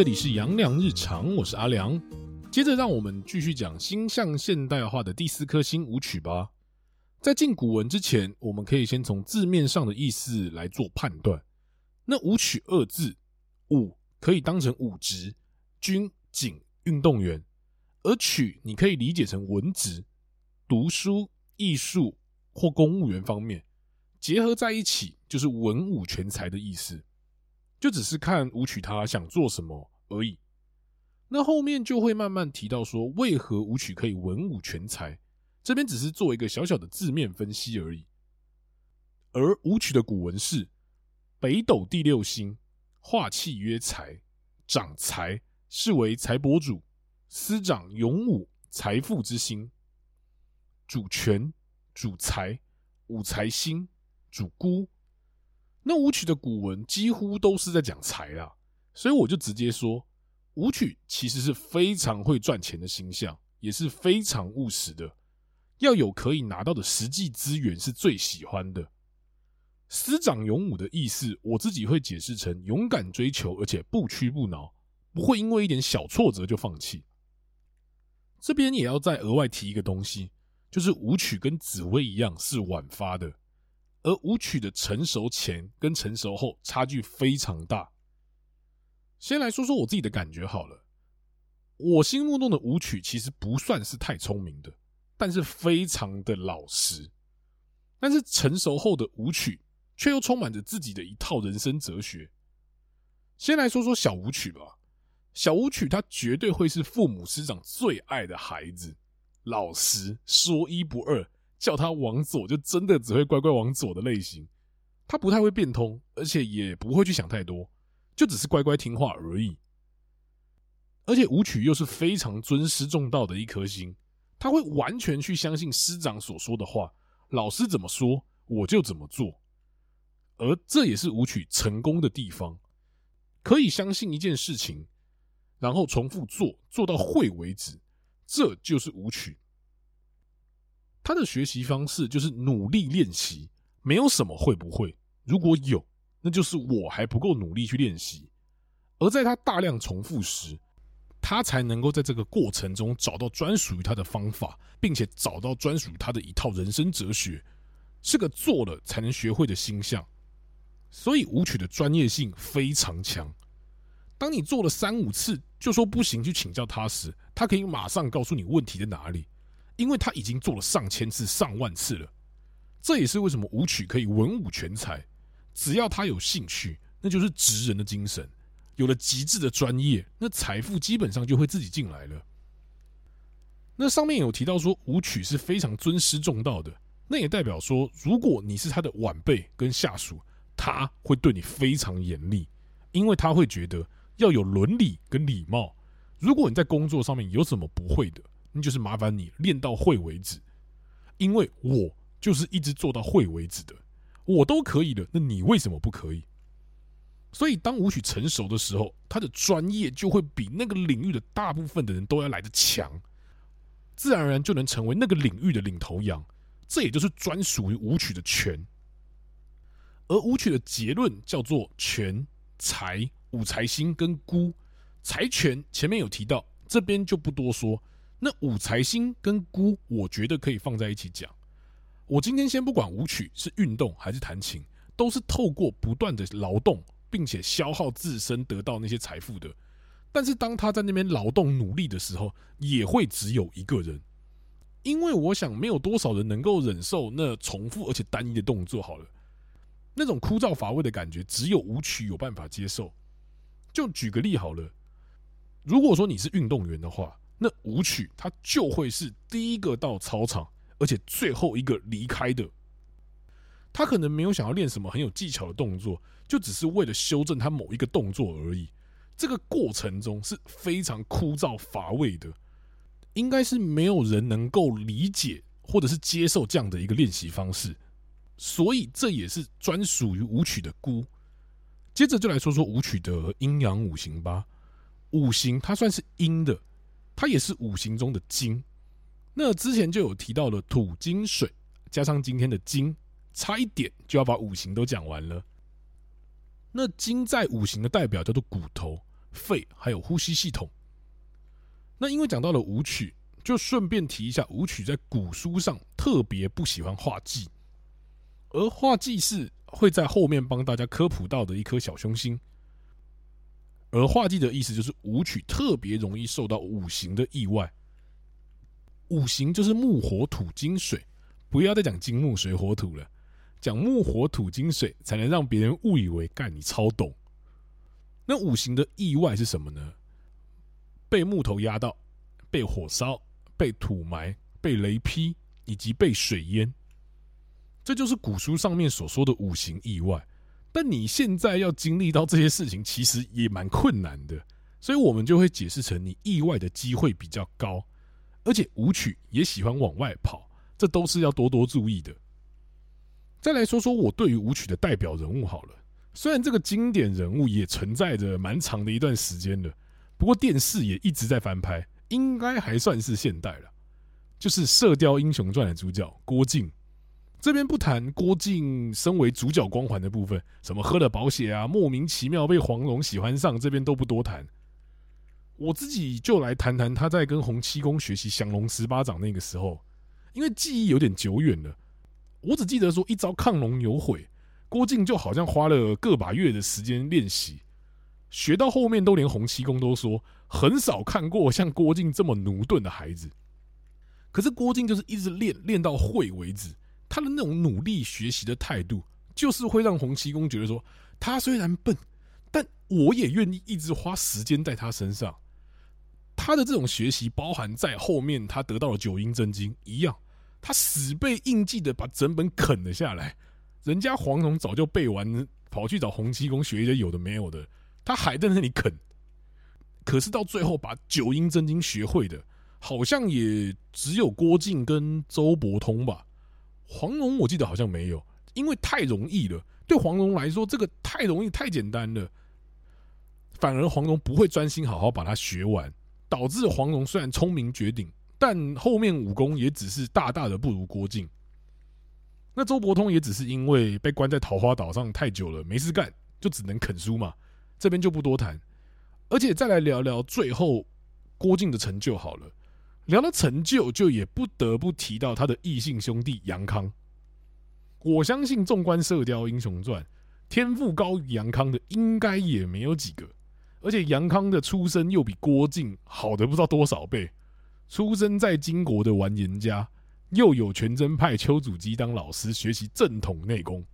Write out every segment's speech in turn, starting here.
这里是杨良日常，我是阿良。接着，让我们继续讲星象现代化的第四颗星舞曲吧。在进古文之前，我们可以先从字面上的意思来做判断。那舞曲二字，舞可以当成武职、军警、运动员，而曲你可以理解成文职、读书、艺术或公务员方面，结合在一起就是文武全才的意思。就只是看武曲他想做什么而已，那后面就会慢慢提到说，为何武曲可以文武全才，这边只是做一个小小的字面分析而已。而武曲的古文是北斗第六星，化气曰财，长财，是为财帛主，司掌勇武财富之星，主权，主财，武财星，主孤。那武曲的古文几乎都是在讲财啦，所以我就直接说，武曲其实是非常会赚钱的星象，也是非常务实的，要有可以拿到的实际资源是最喜欢的。师长勇武的意思，我自己会解释成勇敢追求，而且不屈不挠，不会因为一点小挫折就放弃。这边也要再额外提一个东西，就是武曲跟紫微一样是晚发的。而舞曲的成熟前跟成熟后差距非常大。先来说说我自己的感觉好了，我心目中的舞曲其实不算是太聪明的，但是非常的老实。但是成熟后的舞曲却又充满着自己的一套人生哲学。先来说说小舞曲吧，小舞曲他绝对会是父母师长最爱的孩子，老实，说一不二。叫他往左，就真的只会乖乖往左的类型。他不太会变通，而且也不会去想太多，就只是乖乖听话而已。而且舞曲又是非常尊师重道的一颗心，他会完全去相信师长所说的话，老师怎么说我就怎么做。而这也是舞曲成功的地方，可以相信一件事情，然后重复做，做到会为止，这就是舞曲。他的学习方式就是努力练习，没有什么会不会。如果有，那就是我还不够努力去练习。而在他大量重复时，他才能够在这个过程中找到专属于他的方法，并且找到专属于他的一套人生哲学，是个做了才能学会的星象。所以舞曲的专业性非常强。当你做了三五次就说不行去请教他时，他可以马上告诉你问题在哪里。因为他已经做了上千次、上万次了，这也是为什么舞曲可以文武全才。只要他有兴趣，那就是职人的精神。有了极致的专业，那财富基本上就会自己进来了。那上面有提到说舞曲是非常尊师重道的，那也代表说，如果你是他的晚辈跟下属，他会对你非常严厉，因为他会觉得要有伦理跟礼貌。如果你在工作上面有什么不会的，那就是麻烦你练到会为止，因为我就是一直做到会为止的，我都可以的，那你为什么不可以？所以当舞曲成熟的时候，他的专业就会比那个领域的大部分的人都要来得强，自然而然就能成为那个领域的领头羊，这也就是专属于舞曲的权。而舞曲的结论叫做权、财、武财星跟孤，财权前面有提到，这边就不多说。那武财星跟孤，我觉得可以放在一起讲。我今天先不管舞曲是运动还是弹琴，都是透过不断的劳动，并且消耗自身得到那些财富的。但是当他在那边劳动努力的时候，也会只有一个人，因为我想没有多少人能够忍受那重复而且单一的动作。好了，那种枯燥乏味的感觉，只有舞曲有办法接受。就举个例好了，如果说你是运动员的话。那舞曲他就会是第一个到操场，而且最后一个离开的。他可能没有想要练什么很有技巧的动作，就只是为了修正他某一个动作而已。这个过程中是非常枯燥乏味的，应该是没有人能够理解或者是接受这样的一个练习方式。所以这也是专属于舞曲的孤。接着就来说说舞曲的阴阳五行吧。五行它算是阴的。它也是五行中的金，那之前就有提到了土、金、水，加上今天的金，差一点就要把五行都讲完了。那金在五行的代表叫做骨头，肺还有呼吸系统。那因为讲到了武曲，就顺便提一下，武曲在古书上特别不喜欢画技，而画技是会在后面帮大家科普到的一颗小凶星。而化忌的意思就是武曲特别容易受到五行的意外，五行就是木火土金水，不要再讲金木水火土了，讲木火土金水才能让别人误以为干你超懂。那五行的意外是什么呢？被木头压到，被火烧，被土埋，被雷劈，以及被水淹，这就是古书上面所说的五行意外。但你现在要经历到这些事情，其实也蛮困难的，所以我们就会解释成你意外的机会比较高，而且舞曲也喜欢往外跑，这都是要多多注意的。再来说说我对于舞曲的代表人物好了，虽然这个经典人物也存在着蛮长的一段时间了，不过电视也一直在翻拍，应该还算是现代了，就是《射雕英雄传》的主角郭靖。这边不谈郭靖身为主角光环的部分，什么喝了宝血啊，莫名其妙被黄蓉喜欢上，这边都不多谈。我自己就来谈谈他在跟洪七公学习降龙十八掌那个时候，因为记忆有点久远了，我只记得说一招亢龙有悔，郭靖就好像花了个把月的时间练习，学到后面都连洪七公都说很少看过像郭靖这么駑钝的孩子。可是郭靖就是一直练，练到会为止。他的那种努力学习的态度，就是会让洪七公觉得说，他虽然笨，但我也愿意一直花时间在他身上。他的这种学习，包含在后面他得到了九阴真经一样，他死背硬记的把整本啃了下来。人家黄蓉早就背完，跑去找洪七公学一些有的没有的，他还在那里啃。可是到最后把九阴真经学会的，好像也只有郭靖跟周伯通吧。黄蓉我记得好像没有，因为太容易了。对黄蓉来说，这个太容易、太简单了，反而黄蓉不会专心好好把它学完，导致黄蓉虽然聪明绝顶，但后面武功也只是大大的不如郭靖。那周伯通也只是因为被关在桃花岛上太久了，没事干，就只能啃书嘛。这边就不多谈，而且再来聊聊最后郭靖的成就好了。聊到成就，就也不得不提到他的异姓兄弟杨康。我相信，纵观《射雕英雄传》，天赋高于杨康的应该也没有几个。而且杨康的出身又比郭靖好的不知道多少倍。出生在金国的完颜家，又有全真派丘祖基当老师学习正统内功，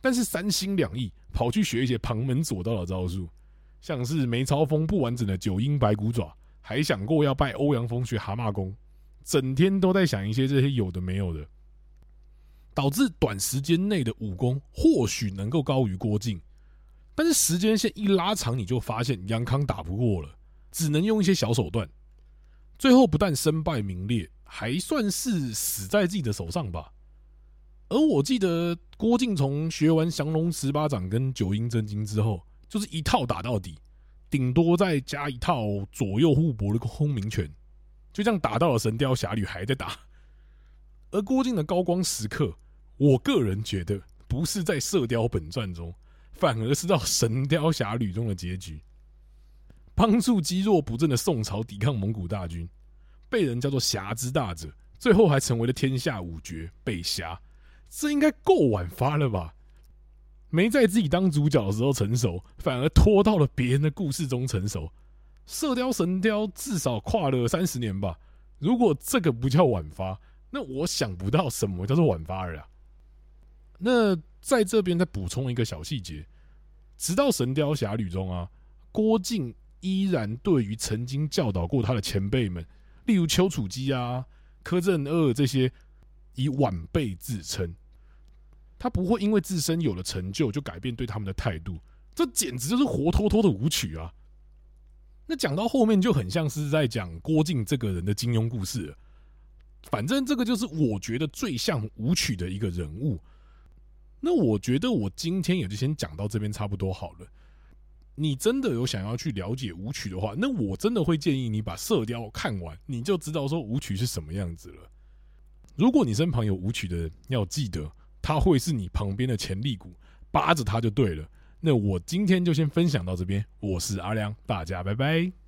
但是三心两意跑去学一些旁门左道的招数，像是梅超风不完整的九阴白骨爪。还想过要拜欧阳锋学蛤蟆功，整天都在想一些这些有的没有的，导致短时间内的武功或许能够高于郭靖，但是时间线一拉长，你就发现杨康打不过了，只能用一些小手段，最后不但身败名裂，还算是死在自己的手上吧。而我记得郭靖从学完降龙十八掌跟九阴真经之后，就是一套打到底。顶多再加一套左右互搏的轰鸣拳，就这样打到了《神雕侠侣》还在打。而郭靖的高光时刻，我个人觉得不是在《射雕本传》中，反而是到《神雕侠侣》中的结局，帮助积弱不振的宋朝抵抗蒙古大军，被人叫做侠之大者，最后还成为了天下五绝北侠，这应该够晚发了吧？没在自己当主角的时候成熟，反而拖到了别人的故事中成熟。射雕神雕至少跨了三十年吧。如果这个不叫晚发，那我想不到什么叫做晚发了啊。那在这边再补充一个小细节，直到《神雕侠侣》中啊，郭靖依然对于曾经教导过他的前辈们，例如丘处机啊、柯镇恶这些，以晚辈自称。他不会因为自身有了成就就改变对他们的态度，这简直就是活脱脱的武曲啊！那讲到后面就很像是在讲郭靖这个人的金庸故事。反正这个就是我觉得最像武曲的一个人物。那我觉得我今天也就先讲到这边差不多好了。你真的有想要去了解武曲的话，那我真的会建议你把《射雕》看完，你就知道说武曲是什么样子了。如果你身旁有武曲的人，要记得。它会是你旁边的潜力股，扒着它就对了。那我今天就先分享到这边，我是阿良，大家拜拜。